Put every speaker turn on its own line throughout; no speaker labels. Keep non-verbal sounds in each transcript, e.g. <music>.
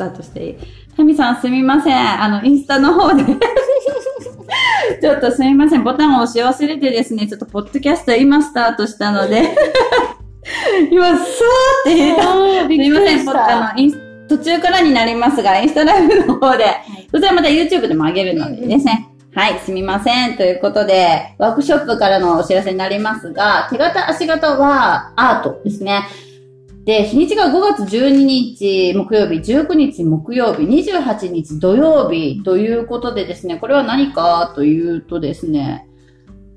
タートしてタミさんすみません。あの、インスタの方で <laughs> ちょっとすみません。ボタンを押し忘れてですね、ちょっとポッドキャスト今スタートしたので <laughs> 今、さーって入れた。すみません。あの、インス途中からになりますが、インスタライブの方で、はい、そちらまた YouTube でも上げるのでですね。はい、すみません。ということで、ワークショップからのお知らせになりますが、手形、足形はアートですね。で、日にちが5月12日木曜日、19日木曜日、28日土曜日ということでですね、これは何かというとですね、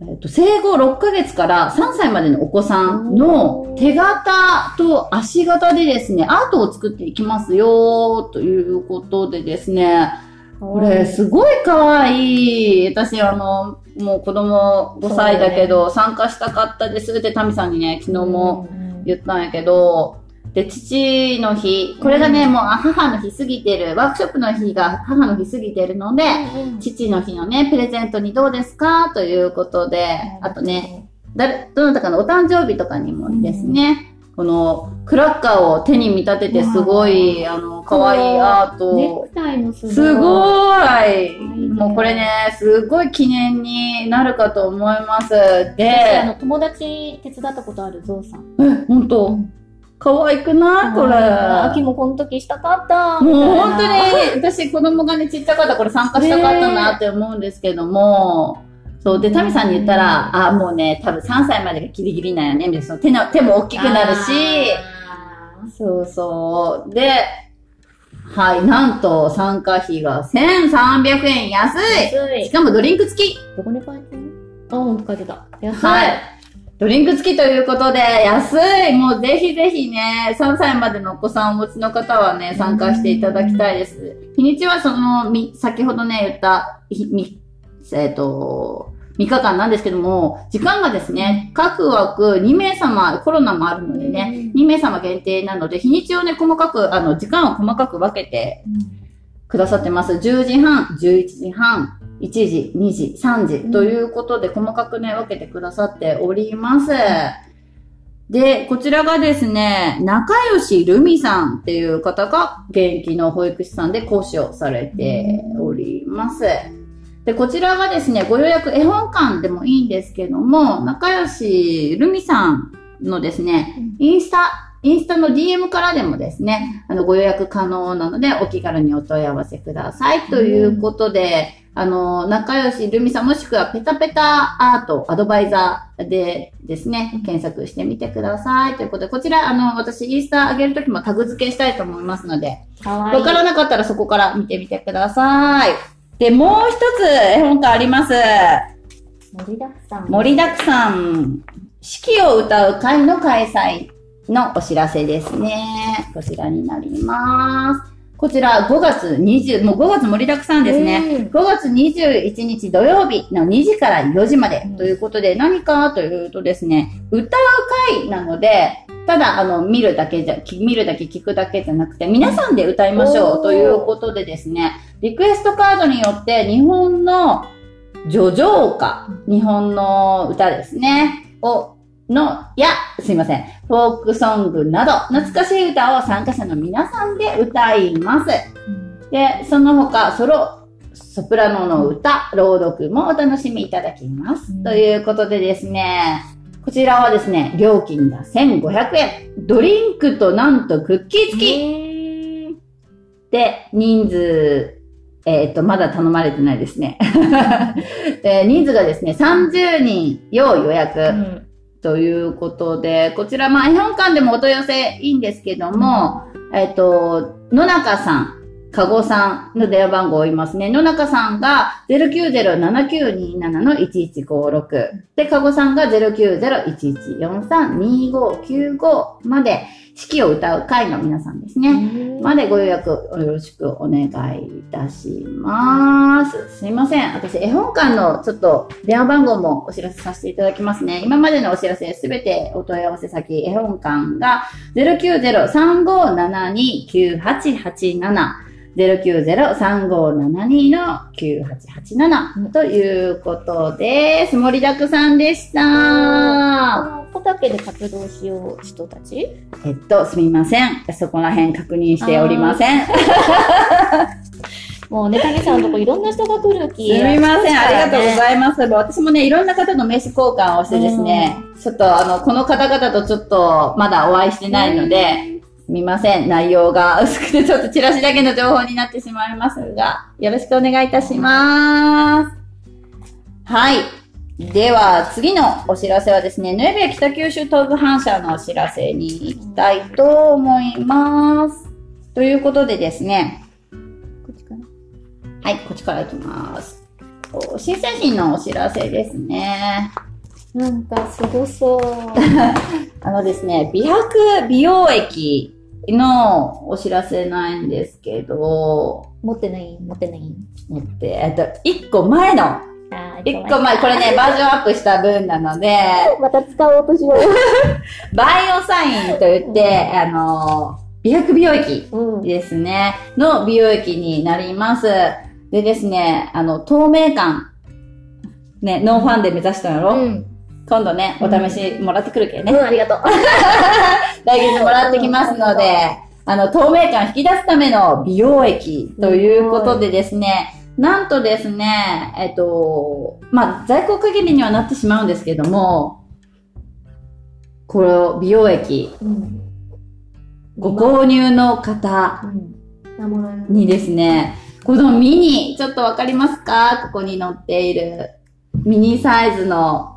えっと、生後6ヶ月から3歳までのお子さんの手形と足形でですね、アートを作っていきますよということでですね、これ、すごい可愛い。私、あの、もう子供5歳だけど、参加したかったですってタミさんにね、昨日も言ったんやけど、で、父の日、これがね、もう母の日過ぎてる、ワークショップの日が母の日過ぎてるので、父の日のね、プレゼントにどうですか？ということで、あとね、誰、どなたかのお誕生日とかにもですね、このクラッカーを手に見立ててすごい、あ。の、可愛いアート。
ネクタイのす
ごい。もうこれね、すごい記念になるかと思います。で、
あの、友達手伝ったことあるゾウさん。
え、本当、可愛くない？これ。
秋もこの時したかった。
もう本当に、私子供がね、ちっちゃかったこれ参加したかったなって思うんですけども、そう。で、タミさんに言ったら、あ、もうね、多分3歳までがギリギリなんやね。みたいな手の、手も大きくなるし、そうそう。で、はい、なんと参加費が1300円安い安いしかもドリンク付き
どこに書いてるあ、ほんと書いてた。
安い、はい、ドリンク付きということで、安いもうぜひぜひね、3歳までのお子さんをお持ちの方はね、参加していただきたいです。日にちはその、み、先ほどね、言った、み、えっ、ー、と、3日間なんですけども、時間がですね、各枠2名様、コロナもあるのでね、2名様限定なので、日にちをね、細かく、あの、時間を細かく分けてくださってます。10時半、11時半、1時、2時、3時ということで、細かくね、分けてくださっております。で、こちらがですね、仲良しルミさんっていう方が現役の保育士さんで講師をされております。で、こちらはですね、ご予約絵本館でもいいんですけども、仲良しルミさんのですね、インスタ、インスタの DM からでもですね、あの、ご予約可能なので、お気軽にお問い合わせください。ということで、あの、仲良しルミさんもしくはペタペタアートアドバイザーでですね、検索してみてください。ということで、こちら、あの、私インスタ上げるときもタグ付けしたいと思いますので、わからなかったらそこから見てみてください。で、もう一つ絵本があります。
盛りだくさん。
盛りだくさん。四季を歌う会の開催のお知らせですね。こちらになります。こちら5月20、もう5月盛りだくさんですね。5月21日土曜日の2時から4時まで。ということで、何かというとですね、歌う会なので、ただ、あの、見るだけじゃ、見るだけ聞くだけじゃなくて、皆さんで歌いましょうということでですね、リクエストカードによって日本のジョジョ歌、日本の歌ですね、を、の、や、すいません、フォークソングなど、懐かしい歌を参加者の皆さんで歌います。で、その他、ソロ、ソプラノの歌、朗読もお楽しみいただきます。ということでですね、こちらはですね、料金が1500円。ドリンクとなんとクッキー付き。で、人数、えっ、ー、と、まだ頼まれてないですね。<laughs> で人数がですね、30人要予約。うんということで、こちら、まあ、絵本館でもお問い合わせいいんですけども、えっ、と、野中さん、かごさんの電話番号を言いますね。野中さんが090-7927の1156。で、かごさんが090-1143-2595まで、式を歌う会の皆さんですね。までご予約よろしくお願いいたします。すいません。私、絵本館のちょっと電話番号もお知らせさせていただきますね。今までのお知らせすべてお問い合わせ先、絵本館が090-3572-9887 090-3572の9887ということです。盛りだくさんでした。
ポ岳で活動しよう人たち？
えっと、すみません。そこら辺確認しておりません。す <laughs>
もうね、タミさんのとこいろんな人が来る気。
みません。ありがとうご
い
ざいます。私もね、いろんな方の名刺交換をしてですね、ちょっとあの、この方々とちょっとまだお会いしてないので、すみません。内容が <laughs> 薄くてちょっとチラシだけの情報になってしまいますが、よろしくお願いいたします。はい。では、次のお知らせはですね、ヌエベ北九州東部反射のお知らせに行きたいと思います。ということでですね、
こっちかな
はい、こっちから行きます。お新製品のお知らせですね。
なんかすごそう。<laughs>
あのですね、美白美容液のお知らせなんですけど、
持ってない？持ってない？
持って、えっと、1個前の、
あー
1個前、これね、バージョンアップした分なので、<laughs>
また使おうとしよ <laughs>
バイオサインといって、あの、美白美容液
う。うん。
ですね、の美容液になります。でですね、あの、透明感、ね、ノーファンで目指したんやろ、
うん。
今度ね、お試しもらってくるけどね。
うん、ありがとう。<laughs>
来月もらってきますので、あの、透明感引き出すための美容液ということでですね、なんとですね、えっと、まあ、在庫限りにはなってしまうんですけども、この美容液、
うん。
ご購入の方にですね、このミニ、ちょっとわかりますか？ここに載っているミニサイズの、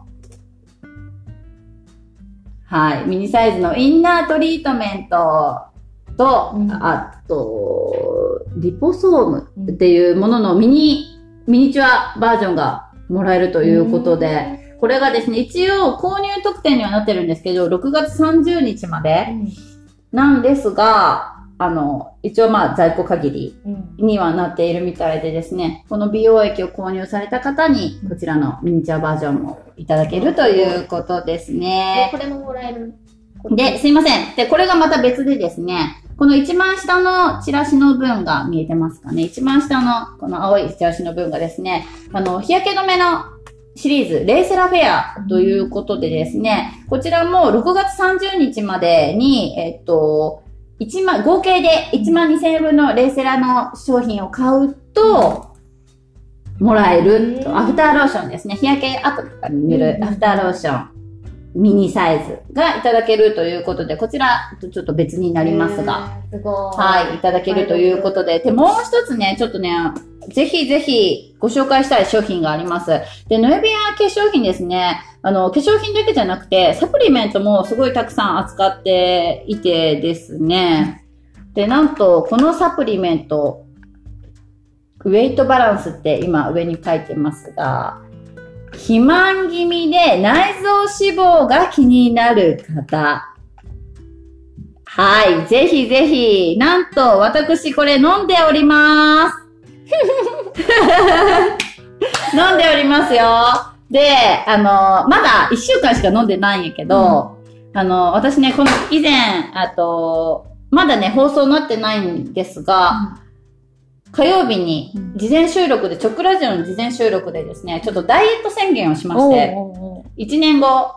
はい、ミニサイズのインナートリートメントと、
うん。
あと、リポソームっていうもののミニ、ミニチュアバージョンがもらえるということで、これがですね、一応購入特典にはなってるんですけど、6月30日までなんですが、あの、一応まあ在庫限り
うん。
にはなっているみたいでですね、この美容液を購入された方に、こちらのミニチュアバージョンもいただけるということです
え、
ね。
これももらえる？
で、すいません。で、これがまた別でですね、この一番下のチラシの分が見えてますかね。一番下のこの青いチラシの分がですね、あの、日焼け止めのシリーズ、レイセラフェアということでですね、こちらも6月30日までに、えっと、1万、合計で1万2000円分のレイセラの商品を買うと、もらえるアフターローションですね。日焼け後とかに塗る
うん
アフターローション。ミニサイズがいただけるということで、こちらとちょっと別になりますが、。
すごい。
はい、いただけるということで、で、もう一つね、ちょっとね、ぜひぜひご紹介したい商品があります。で、ノエビア化粧品ですね、あの、化粧品だけじゃなくて、サプリメントもすごいたくさん扱っていてですね、で、なんと、このサプリメント、ウェイトバランスって今上に書いてますが、肥満気味で内臓脂肪が気になる方、はい。ぜひぜひ、なんと、私これ飲んでおります。<laughs> 飲んでおりますよ。で、あの、まだ1週間しか飲んでないんやけど、あの、私ね、この以前、あと、まだね、放送になってないんですが、火曜日に
うん
事前収録で、チョクラジオの事前収録でですね、ちょっとダイエット宣言をしまして、
おうおう
1年後、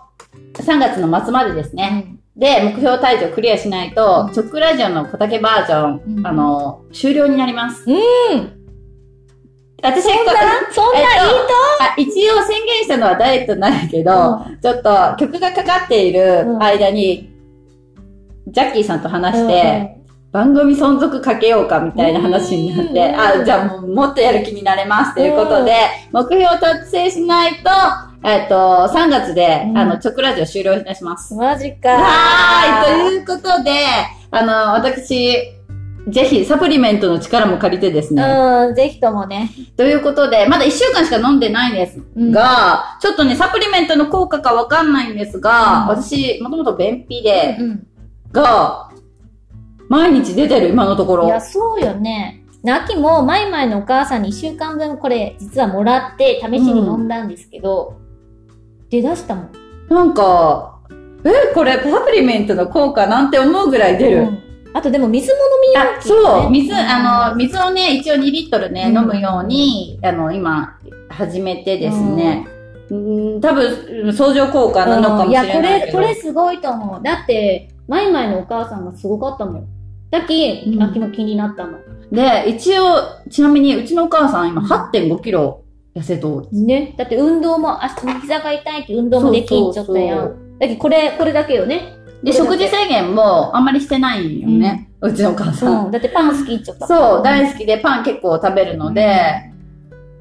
3月の末までですね、で、目標体重をクリアしないと、
うん。
チョックラジオの小竹バージョン、
うん。
あの、終了になります。
うん。
私、
そんな、そんないい
あ一応宣言したのはダイエットなんやけど、ちょっと曲がかかっている間に、ジャッキーさんと話して、番組存続かけようかみたいな話になって、
うん
あ、じゃあもうもっとやる気になれますということで、目標を達成しないと、えっと、3月で、
うん
あの、チョクラジオ終了いたします。
マジか。
はーい、ということで、あの、私、ぜひサプリメントの力も借りてですね、
うん、ぜひともね。
ということで、まだ1週間しか飲んでないんです
うん
が、ちょっとね、サプリメントの効果かわかんないんですが、
うん
私、もともと便秘で、
うん。
が、毎日出てる、今のところ。
いや、そうよね。なきも、マイマイのお母さんに1週間分これ、実はもらって、試しに飲んだんですけど、出だしたもん。
なんか、え、これサプリメントの効果なんて思うぐらい出る。
うんあとでも水も飲みよ
あ、
う
そう、水、
うん
あの、水をね、一応2リットルね、
うん
飲むように、あの、今、始めてですね。うん、多分、相乗効果なのかもしれないけど。
いや、これ、これすごいと思う。だって、マイマイのお母さんがすごかったもん。だっき、
うん
秋も気になったもん。
で、一応、ちなみに、うちのお母さん今8.5キロ痩せとう。
ね。だって運動も、足、膝が痛いって運動もできんちゃったや。
ん
だけどこれ、これだけよね。
で、食事制限もあんまりしてないんよね。うちのお母さん。
うん。だってパン好きっちゃった。
そう、大好きでパン結構食べるので、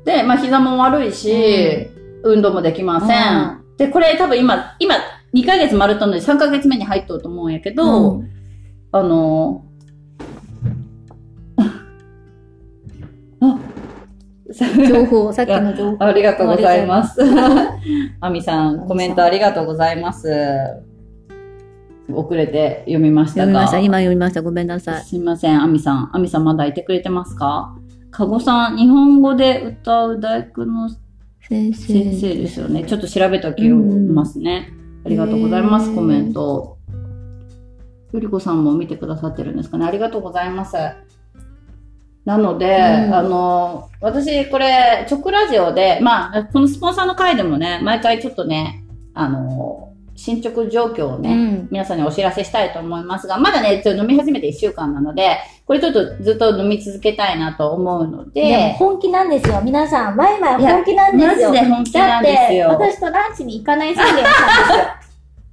で、まあ膝も悪いし、運動もできません。で、これ多分今、今、2ヶ月丸とんので3ヶ月目に入っとると思うんやけど、
うん
あの <laughs>
情報、さっきの情報。
ありがとうございます。<laughs> あみさん、コメントありがとうございます。遅れて読みましたが。
今読みました。ごめんなさい。
すみません、あみさん。あみさんまだいてくれてますか？かごさん、日本語で歌う大工の
先
先生ですよね。ちょっと調べておきますね。ありがとうございます、コメント。ゆりこさんも見てくださってるんですかね。ありがとうございます。なので、
うん
あの、私、これ、直ラジオで、まあ、このスポンサーの回でもね、毎回ちょっとね、あの、進捗状況をね、
うん。
皆さんにお知らせしたいと思いますが、まだね、ちょっと飲み始めて1週間なので、これちょっとずっと飲み続けたいなと思うので、
でも本気なんですよ。皆さん、マイ本気なんですよ。
マジで本気なんです
て、
よ。
私とランチに行かない宣言したんですよ。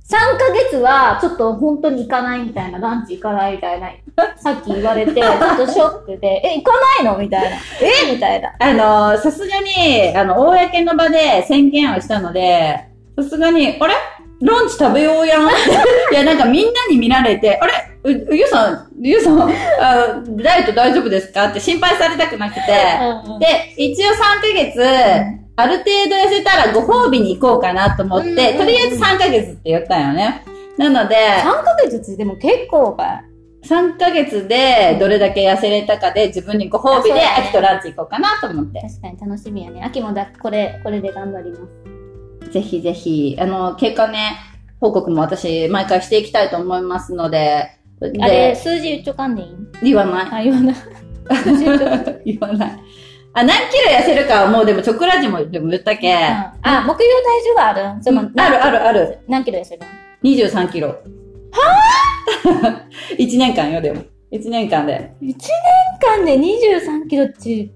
3ヶ月は、ちょっと本当に行かないみたいな、ランチ行かないみたいな、<laughs> さっき言われて、ちょっとショックで、え、行かないの？みたいな。え？みたいな。
あの、さすがに、あの、公の場で宣言をしたので、さすがに、あれ？ランチ食べようやん。<laughs> いや、なんかみんなに見られて、あれ？うゆうさん、ゆうさん、あダイエット大丈夫ですか？って心配されたくなくて、で、一応3ヶ月、ある程度痩せたらご褒美に行こうかなと思って、
うんうんうん。
とりあえず3ヶ月って言ったんよね。なので、
3ヶ月ってでも結構かい。
3ヶ月でどれだけ痩せれたかで自分にご褒美で秋とランチ行こうかなと思って。
確かに楽しみやね。秋もだ、これ、これで頑張ります。
ぜひぜひ、あの、経過ね、報告も私、毎回していきたいと思いますので、
あれ、
で、
数字言っちょかんでいい？
言わない。
あ、言わない。<laughs> 言
わない。あ、何キロ痩せるかはもうでも、チョコラジもでも言ったけ、
あ、目標体重がある？
うんあるあるある。
何キロ痩せるの
？23キロ。はぁ ?1 年間よ、でも。1年間で。
1年間で23キロって、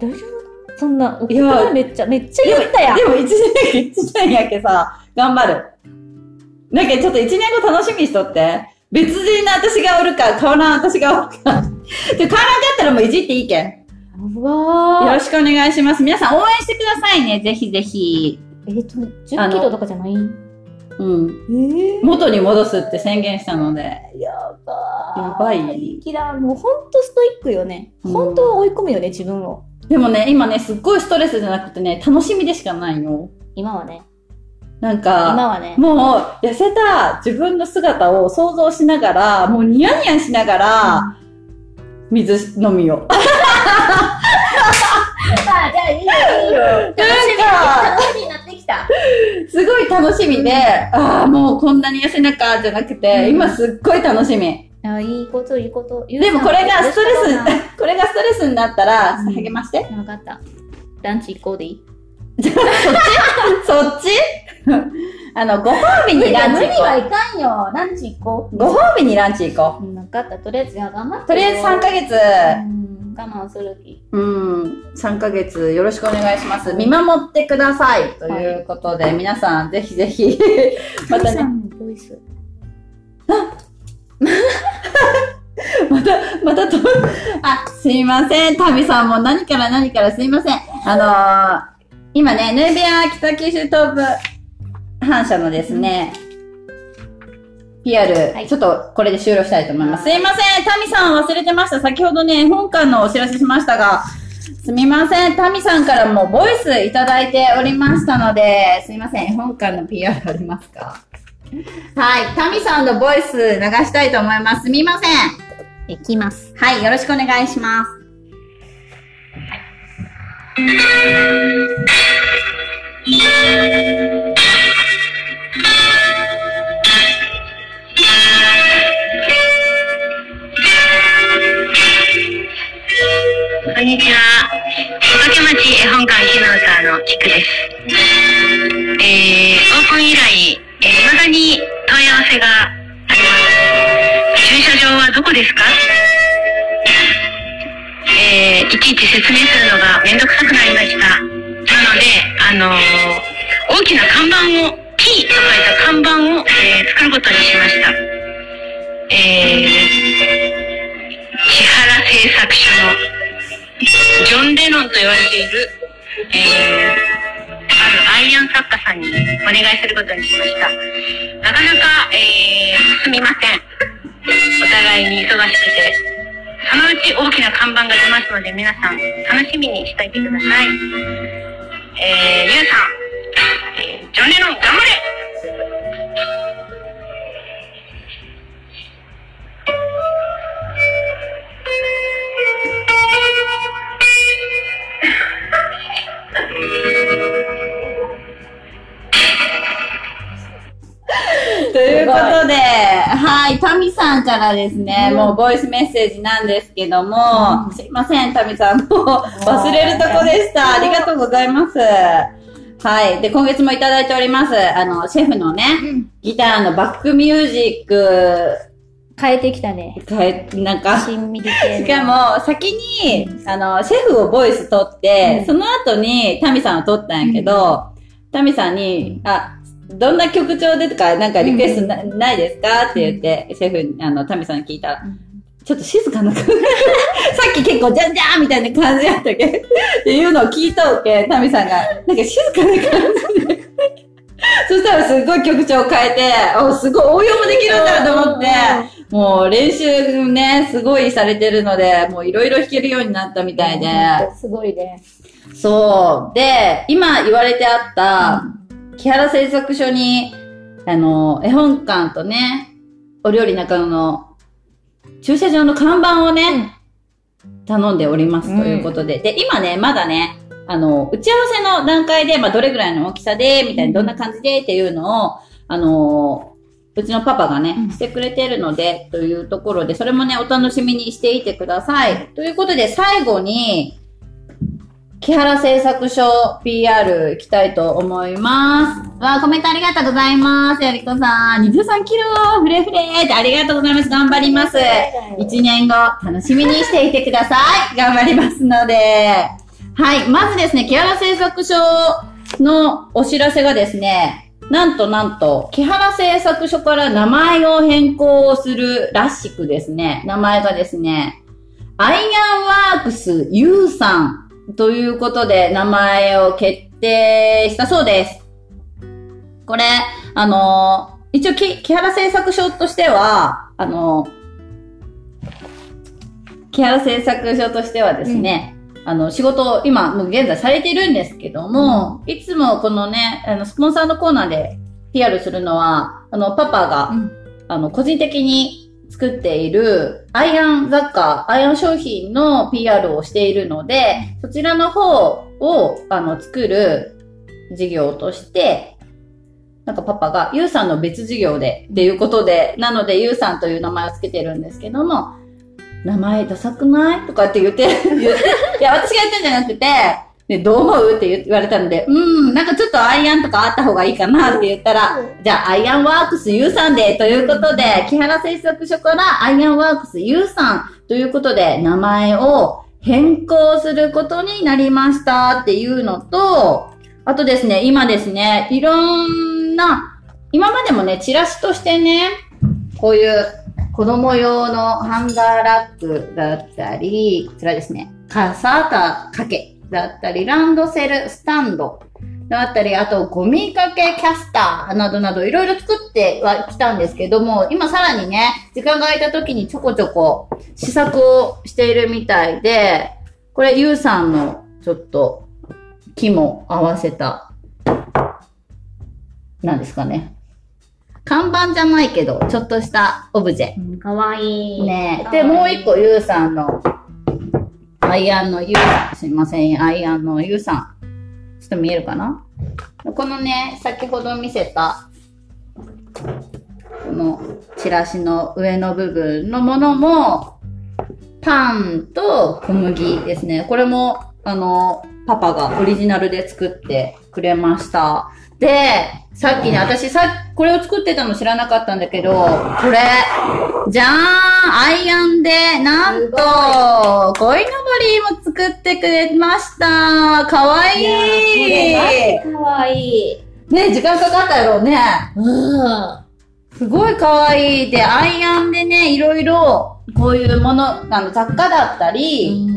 大丈夫？そんな、送ったらめっちゃ、めっちゃ言ったやん。
でも1年、一年やけさ、頑張る。なんかちょっと1年後楽しみにしとって。別人の私がおるか、変わらん私がおるか。で、変わらんかったらもういじっていいけん。
うわー
よろしくお願いします。皆さん応援してくださいね。ぜひぜひ。
えっと、10キロとかじゃない？
うん。
え
元に戻すって宣言したので。
やばー。
やばい
いきだ。もうほんとストイックよね。
うん
ほんと追い込むよね、自分を。
でもね、今ね、すっごいストレスじゃなくてね、楽しみでしかないよ。
今はね。
なんか、
今はね。
もう、痩せた自分の姿を想像しながら、もうニヤニヤしながら、水飲みよ。<laughs>
あ、じゃあいいよ、いいよ。楽しみ、楽しみになってきた。
すごい楽しみで、ああ、もうこんなに痩せなか、じゃなくて、
うん
今すっごい楽しみ。
あ、いいこと、いいこと。
でもこれがストレス
わ <laughs>
これがストレスになったら、励まして。
かった。ランチ行こうでいい？
そっち？あの、ご褒美にランチ行こ
はいかんよ。ランチ行こ
う。ご褒美にランチ行こ
う。分かった。とりあえず、頑張って。
う。とりあえず3ヶ月、
うん、我慢する気。
うん、3ヶ月よろしくお願いします。見守ってください。ということで、皆さんぜひぜひ、<laughs> またね。<laughs> また、またと、あ、すいません。タミさんも何から何からすいません。あのー今ね、ヌービア北九州東部反射のですね、PR、
はい
ちょっとこれで終了したいと思います。すいません。タミさん忘れてました。先ほどね、本館のお知らせしましたが、すみません。タミさんからもボイスいただいておりましたので、すいません。本館の PR ありますか？はい。タミさんのボイス流したいと思います。すみません。
行きます。
はい、よろしくお願いします。
こんにちは。小仏町絵本館シノーサーの菊です。えー、オープン以来、えー、未だに問い合わせがありま
す。駐
車場はどこですか？えー、いちいち説明するのがめんどくさくなりました。なので、あのー、大きな看板を、T と書いた看板を、えー、作ることにしました。えー、千原製作所のジョン・レノンと言われている、えーあるアイアン作家さんにお願いすることにしました。なかなか、えー、すみません。お互いに忙しくて。そのうち大きな看板が出ますので、皆さん楽しみにしていてください。えー、ゆうさん、えージョン・レノン頑張れ <laughs>
ということで、はい、タミさんからですね、
うん
もうボイスメッセージなんですけども、
うん
すいません、タミさん、もう忘れるとこでした。ありがとうございます。はい。で、今月もいただいております。あの、シェフのね、ギターのバックミュージック、
変えてきたね。
かえ、なんか。しかも、先に、あの、シェフをボイス取って、
うん
その後にタミさんを取ったんやけど、タミさんに、あ、どんな曲調でとか、なんかリクエストな,、ないですかって言って、シェフに、あの、タミさんに聞いたら、ちょっと静かな曲。<laughs> さっき結構じゃんじゃんみたいな感じやったけど、っていうのを聞いたわけ、タミさんが、なんか静かな感じで。<laughs> そしたらすごい曲調変えて、お、すごい応用もできるんだと思って、もう練習ね、すごいされてるので、もういろいろ弾けるようになったみたいで。
すごいね。
そう。で、今言われてあった、木原製作所に、あの、絵本館とね、お料理中野の駐車場の看板をね、頼んでおりますということで。で、今ね、まだね、あの、打ち合わせの段階で、まあ、どれぐらいの大きさで、みたいな、どんな感じでっていうのを、あの、うちのパパがね、してくれてるので、というところで、それもね、お楽しみにしていてください。ということで、最後に、木原製作所 PR いきたいと思います。わあ、コメントありがとうございます。やりこさん。23キロフレフレってありがとうございます。頑張ります。1年後、楽しみにしていてください。頑張りますので。はい。まずですね、木原製作所のお知らせがですね、なんとなんと、木原製作所から名前を変更するらしくですね、名前がですね、アイアンワークス U さんということで名前を決定したそうです。これ、あのー一応き、木原製作所としては、あのー木原製作所としてはですね、あの、仕事を今、もう現在されているんですけども、いつもこのね、あの、スポンサーのコーナーで PR するのは、あの、パパが、
うん。
あの、個人的に作っているアイアン雑貨、アイアン商品の PR をしているので、そちらの方を、あの、作る事業として、なんかパパが、ゆうさんの別事業で、っていうことで、なので、ゆうさんという名前をつけてるんですけども、名前ダサくない？とかって言って、言って、いや、私が言ってんじゃなくて、で、どう思うって言われたので、うん、なんかちょっとアイアンとかあった方がいいかなって言ったら、じゃあ、アイアンワークス U さんで、ということで、木原製作所からアイアンワークス U さんということで、名前を変更することになりましたっていうのと、あとですね、今ですね、いろんな、今までもね、チラシとしてね、こういう子供用のハンガーラックだったり、こちらですね、カサータ掛けだったり、ランドセルスタンドだったり、あとゴミかけキャスターなどなどいろいろ作ってはきたんですけども、今さらにね、時間が空いた時にちょこちょこ試作をしているみたいで、これゆうさんのちょっと木も合わせた、なんですかね。看板じゃないけど、ちょっとしたオブジェ。
うんかわいい。
ねで、もう一個、ゆうさんの、アイアンのゆうさん、すいません、アイアンのゆうさん。ちょっと見えるかな？このね、先ほど見せた、このチラシの上の部分のものも、パンと小麦ですね。これも、あの、パパがオリジナルで作ってくれました。で、さっきね、私さ、これを作ってたの知らなかったんだけど、これ、じゃーんアイアンで、なんと、鯉のぼりも作ってくれましたかわいい
かわいい。
ね時間かかったやろうね。
うん。
すごいかわいい。で、アイアンでね、いろいろ、こういうもの、あの、雑貨だったり、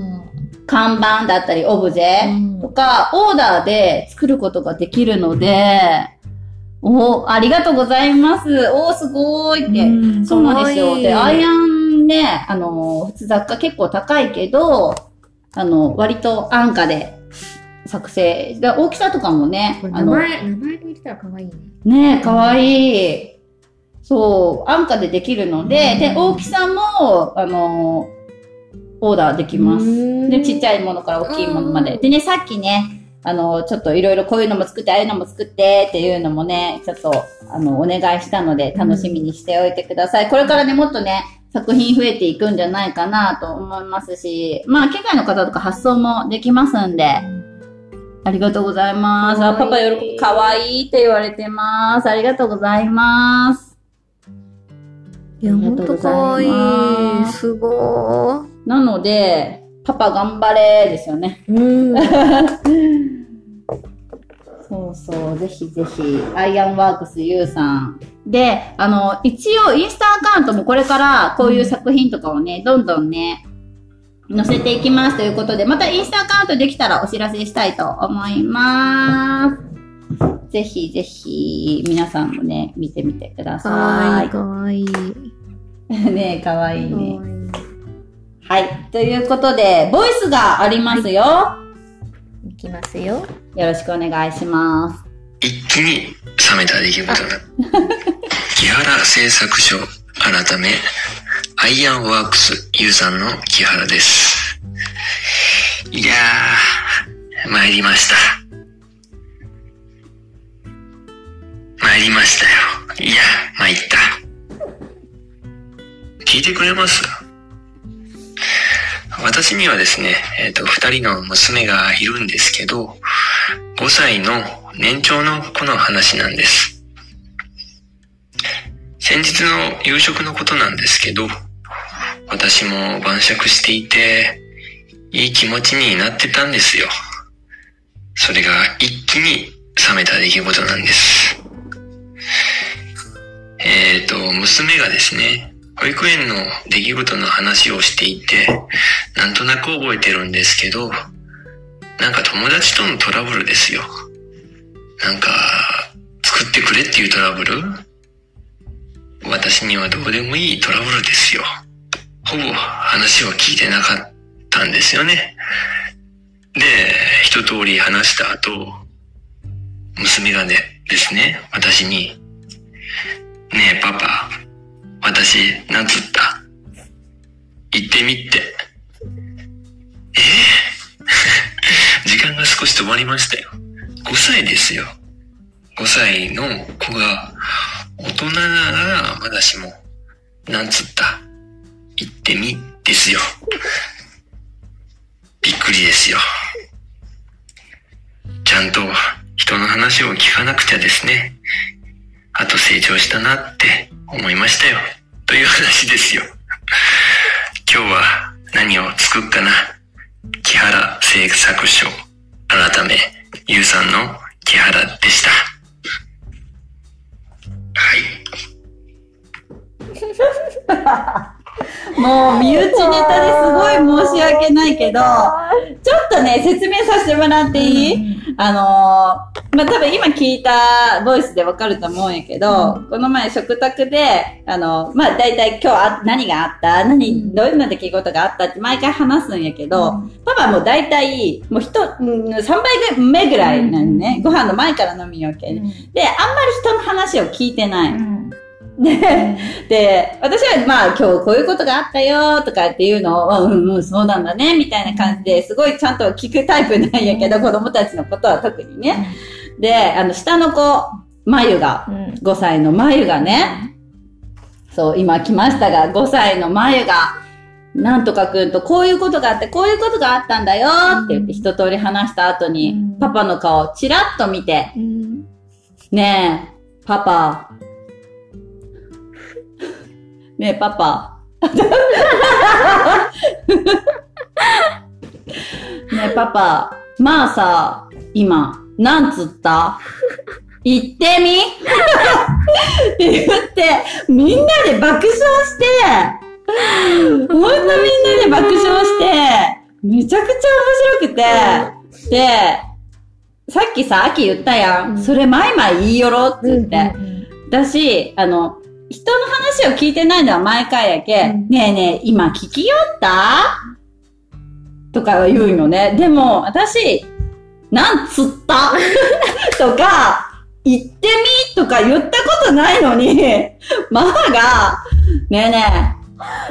看板だったり、オブジェとか、オーダーで作ることができるので、おありがとうございます。おー、すごーいって。
うん
そうなんですよ。で、アイアンね、あの、普通雑貨結構高いけど、あの、割と安価で作成。で大きさとかもね
名前、名前も入れたらかわいいね。
ねえ、かわいい。そう、安価でできるので、で、大きさも、あの、オーダーできます。で、ちっちゃいものから大きいものまで。
うん
でね、さっきね、あの、ちょっといろいろこういうのも作って、ああいうのも作ってっていうのもね、ちょっと、あの、お願いしたので、楽しみにしておいてください。これからね、もっとね、作品増えていくんじゃないかなと思いますし、まあ、機械の方とか発送もできますんで、ありがとうございます。あ、パパ喜ぶ。かわいいって言われてます。ありがとうございます。
いや、ほんとかわいい。すごー。
なので、パパ頑張れですよね。
うん。<laughs>
そうそう、ぜひぜひ、アイアンワークス U さん。で、あの、一応インスタアカウントもこれからこういう作品とかをね、どんどんね、載せていきますということで、またインスタアカウントできたらお知らせしたいと思います。ぜひぜひ、皆さんもね、見てみてくだ
かわいかわいい。<laughs>
かわいいね。
かわいい
はい。ということで、ボイスがありますよ。
いきますよ。
よろしくお願いします。
一気に冷めた出来事だ。<laughs> 木原製作所改め、アイアンワークス U さんの木原です。いやー、参りました。参りましたよ。いや、参った。聞いてくれます？私にはですね、えっ、と、二人の娘がいるんですけど、5歳の年長の子の話なんです。先日の夕食のことなんですけど、私も晩酌していて、いい気持ちになってたんですよ。それが一気に冷めた出来事なんです。えっ、と、娘がですね、保育園の出来事の話をしていて、なんとなく覚えてるんですけど、なんか友達とのトラブルですよ。なんか、作ってくれっていうトラブル？私にはどうでもいいトラブルですよ。ほぼ話を聞いてなかったんですよね。で、一通り話した後、娘がね、ですね、私に、ねえパパ、私、なんつった言ってみって。え？ー <laughs> 時間が少し止まりましたよ。5歳ですよ。5歳の子が、大人ならまだしも、なんつった？言ってみですよ。びっくりですよ。ちゃんと人の話を聞かなくちゃですね。あと成長したなって思いましたよ。という話ですよ。今日は何を作っかな？木原製作所改めゆうさんの木原でしたはい <laughs>
もう、身内ネタですごい申し訳ないけど、ちょっとね、説明させてもらっていい、あのー、まあ、多分今聞いたボイスでわかると思うんやけど、この前食卓で、あの、まあ、大体今日あ何があった？何、どういうの出来事があった？って毎回話すんやけど、パパもう大体、もう人、うん3倍目ぐらいなんね、ご飯の前から飲みよけ、で、あんまり人の話を聞いてない。で、で、私はまあ今日こういうことがあったよとかっていうのを、うんうん、そうなんだね、みたいな感じですごいちゃんと聞くタイプなんやけど、子供たちのことは特にね。で、あの、下の子、まゆが、5歳のまゆがね、そう、今来ましたが、5歳のまゆが、なんとかくんとこういうことがあって、こういうことがあったんだよって言って一通り話した後に、パパの顔チラッと見て、ねえ、パパ、ねえ、パパ。<laughs> ねえ、パパ。まあさ、今、なんつった？言ってみ？って言って、みんなで爆笑して、ほんとみんなで爆笑して、めちゃくちゃ面白くて、で、さっきさ、秋言ったやん。それマイマイ言いよろって言って。私、あの、人の話を聞いてないのは毎回やけ、
うん。
ねえねえ、今聞きよった？とか言うよね。でも、私、なんつった？<laughs> とか、言ってみ？とか言ったことないのに、<laughs> ママが、ねえね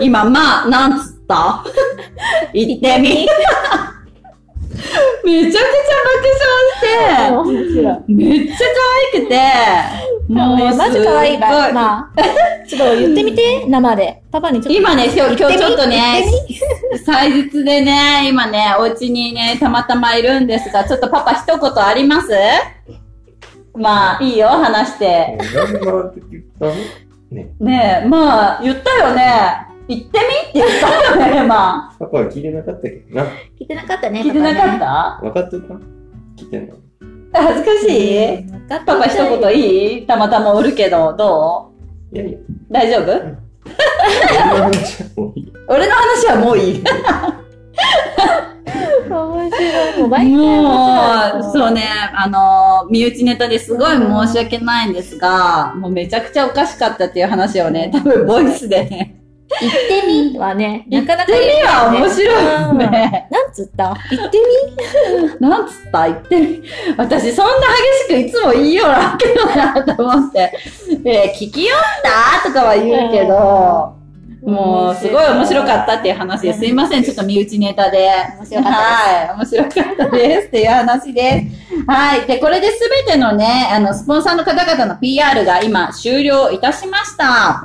え、今、まあ、なんつった？<laughs> 言ってみめちゃくちゃ爆笑して。めっちゃ可愛くて、もう
マジ可愛い
すっご
わ。まあ、ちょっと言ってみて、生で。パパにちょっと。
今ね、今日、今日ちょっとね
言、
祭日でね、今ね、お家にね、たまたまいるんですが、ちょっとパパ一言あります？まあ、いいよ、話して。
ね。
ねえ、まあ、言ったよね。言ってみって言ったよね、まあ。
パパは聞いてなかったけどな。
聞いてなかったね。
聞いてなかっ
パ
た？
分かってた？聞いてんの？
恥ずかしい？パパ一言いい？たまたまおるけど、どう？
いやいや、
大丈夫？
そんな話はもういい。
俺の話はもういい。
面白い。もう
もう、そうね、あの、身内ネタですごい申し訳ないんですが、もうめちゃくちゃおかしかったっていう話をね、多分ボイスでね、
言ってみ？はね、なかなか
言ってみは面
い。
白いね。
なんつった？言って <laughs>
なんつった？言ってみ？私そんな激しくいつも言いよらんけどなと思って。えー聞きよった？とかは言うけど、
み
もうすごい面白かったっていう話です。すいません、ちょっと身内ネタで。
面白かった
はい、面白かったですっていう話です。はい。で、これで全てのね、あの、スポンサーの方々の PR が今終了いたしました。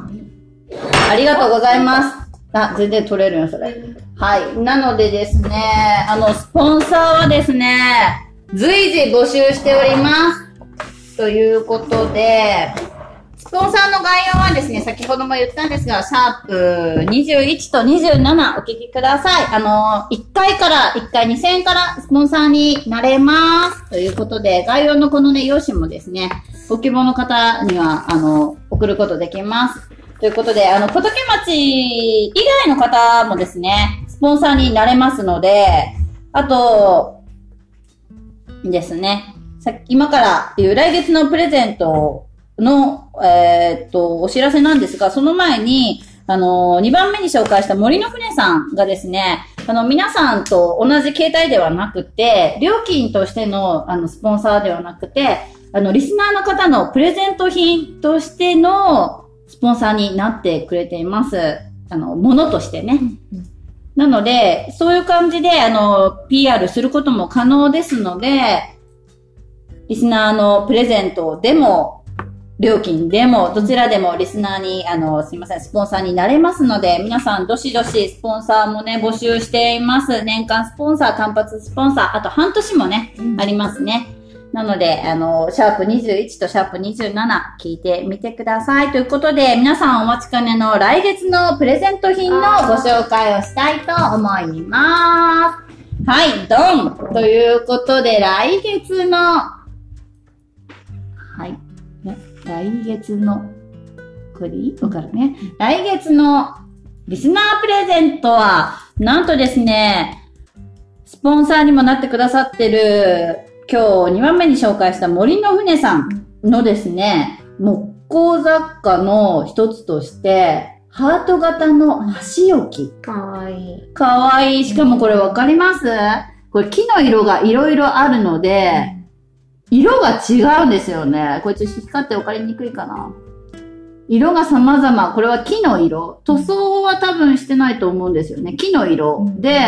ありがとうございます。あ、全然取れるよ、それ。はい。なのでですね、あの、スポンサーはですね、随時募集しております。ということで、スポンサーの概要はですね、先ほども言ったんですが、シャープ21と27お聞きください。あの、1回から、1回2000円からスポンサーになれます。ということで、概要のこのね、用紙もですね、ご希望の方には、あの、送ることできます。ということで、あの、小竹町以外の方もですね、スポンサーになれますので、あと、ですね、さ今から言う来月のプレゼントの、えーっと、お知らせなんですが、その前に、あの、2番目に紹介した森の船さんがですね、あの、皆さんと同じ形態ではなくて、料金としての、あの、スポンサーではなくて、あの、リスナーの方のプレゼント品としてのスポンサーになってくれています。あの、ものとしてね。なので、そういう感じで、あの、PR することも可能ですので、リスナーのプレゼントでも、料金でも、どちらでもリスナーに、あの、すいません、スポンサーになれますので、皆さん、どしどしスポンサーもね、募集しています。年間スポンサー、単発スポンサー、あと半年もね、ありますね。なので、あの、シャープ21とシャープ27聞いてみてください。ということで、皆さんお待ちかねの来月のプレゼント品のご紹介をしたいと思います。はい、ドンということで、来月の、はい、ね来月の、これでいいわかるね。来月のリスナープレゼントは、なんとですね、スポンサーにもなってくださってる、今日2番目に紹介した森の船さんのですね、木工雑貨の一つとして、ハート型の箸置き。
かわいい。
かわいい。しかもこれわかります？これ木の色がいろいろあるので、色が違うんですよね。これちょっと光って分かりにくいかな。色が様々。これは木の色。塗装は多分してないと思うんですよね。木の色で、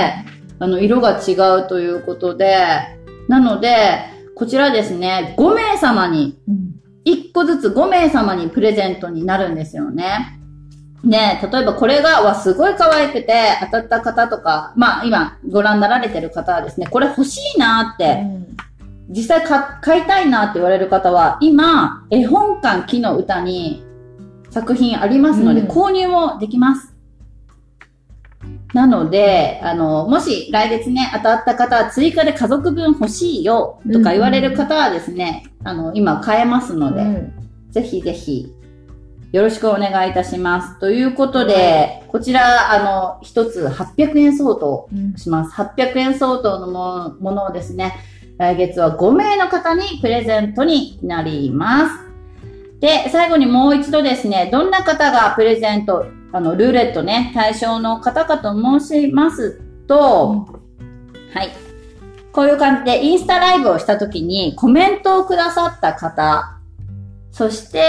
あの、色が違うということで、なので、こちらですね、5名様に
うん。
1個ずつ5名様にプレゼントになるんですよね。ね例えばこれが、わ、すごい可愛くて当たった方とか、まあ今ご覧になられてる方はですね、これ欲しいなって、実際買買いたいなって言われる方は、今、絵本館木の歌に作品ありますので、
うん
購入もできます。なので、あの、もし来月ね、当たった方は追加で家族分欲しいよとか言われる方はですね、あの、今買えますので、
うん
ぜひぜひ、よろしくお願いいたします。ということで、こちら、あの、一つ800円相当
うん
します。800円相当のもものをですね、来月は5名の方にプレゼントになります。で、最後にもう一度ですね、どんな方がプレゼント、あの、ルーレットね、対象の方かと申しますと、はい。こういう感じでインスタライブをした時にコメントをくださった方、そして、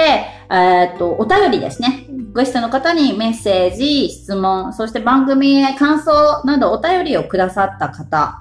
えーっと、お便りですね。ご質問の方にメッセージ、質問、そして番組へ感想などお便りをくださった方、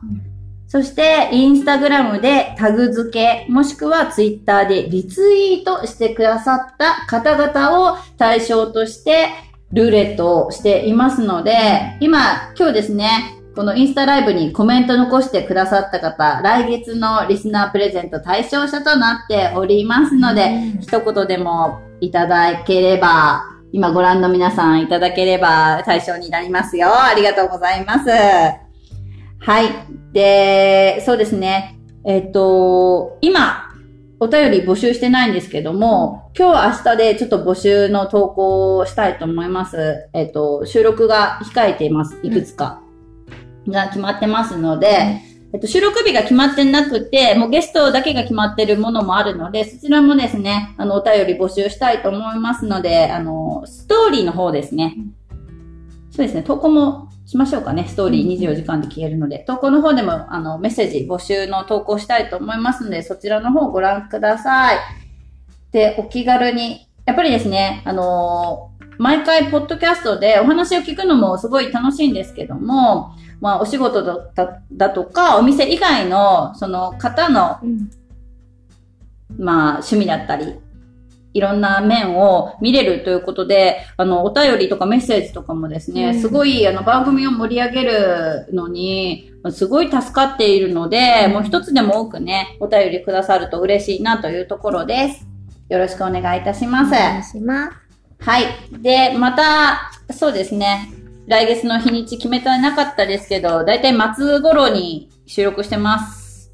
そして、インスタグラムでタグ付け、もしくはツイッターでリツイートしてくださった方々を対象として、ルーレットをしていますので、今、今日ですね、このインスタライブにコメント残してくださった方、来月のリスナープレゼント対象者となっておりますので、
うん
一言でもいただければ、今ご覧の皆さんいただければ対象になりますよ。ありがとうございます。はい。で、そうですね。えっと、今、お便り募集してないんですけども、今日明日でちょっと募集の投稿をしたいと思います。えっと、収録が控えています。いくつか。が決まってますので、えっと、収録日が決まってなくて、もうゲストだけが決まってるものもあるので、そちらもですね、あの、お便り募集したいと思いますので、あの、ストーリーの方ですね。そうですね、投稿もしましょうかね。ストーリー24時間で消えるので、投稿の方でも、あの、メッセージ募集の投稿したいと思いますので、そちらの方をご覧ください。で、お気軽に、やっぱりですね、あの毎回、ポッドキャストでお話を聞くのもすごい楽しいんですけども、まあ、お仕事だだだとか、お店以外の、その方の、
うん
まあ、趣味だったり、いろんな面を見れるということで、あの、お便りとかメッセージとかもですね、
うん
すごい、あの、番組を盛り上げるのに、すごい助かっているので、もう一つでも多くね、お便りくださると嬉しいなというところです。よろしくお願いいたします。
お願いします。
はい。で、また、そうですね。来月の日にち決めてなかったですけど、だいたい末頃に収録してます。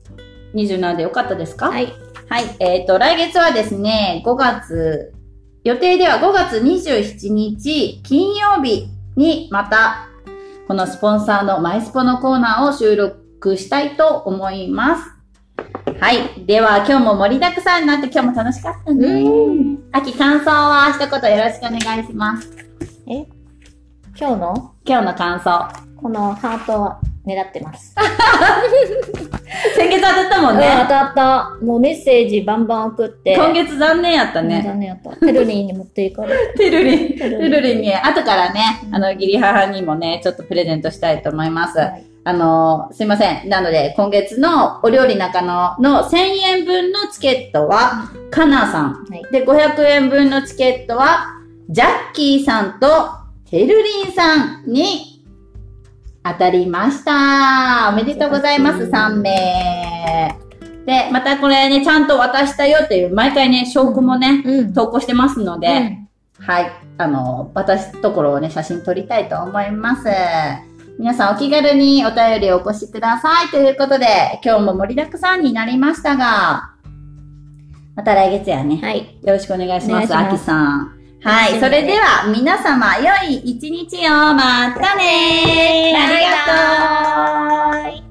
27でよかったですか？
はい。
はい。えっ、と、来月はですね、5月、予定では5月27日金曜日にまた、このスポンサーのマイスポのコーナーを収録したいと思います。はい。では、今日も盛りだくさんになって今日も楽しかったね。
うん
秋感想は一言よろしくお願いします。
今日の？
今日の感想。
このハートは狙ってます。<laughs>
先月当たったもん
うん、
ね。
当たった。もうメッセージバンバン送って。
今月残念やった
ね。
ね。
残念やった。ペルリンに持っていかれる。
てるりん。て
てるりん
るりんに、後からね、あの、義理母にもね、ちょっとプレゼントしたいと思います。
はい
あの、すいません。なので、今月のお料理中野の1000円分のチケットは、かなさん。
はい
で、500円分のチケットは、ジャッキーさんと、てるりんさんに当たりました。おめでとうございます、3名。で、またこれね、ちゃんと渡したよっていう、毎回ね、証拠もね、
うん。
投稿してますので、
うん
はい。あの、私ところをね、写真撮りたいと思います。皆さんお気軽にお便りをお越しください。ということで、今日も盛りだくさんになりましたが、また来月やね。
はい。
よろしくお願いします、
お願いします
あきさん。はい。それでは、皆様、良い一日を。またねありがとう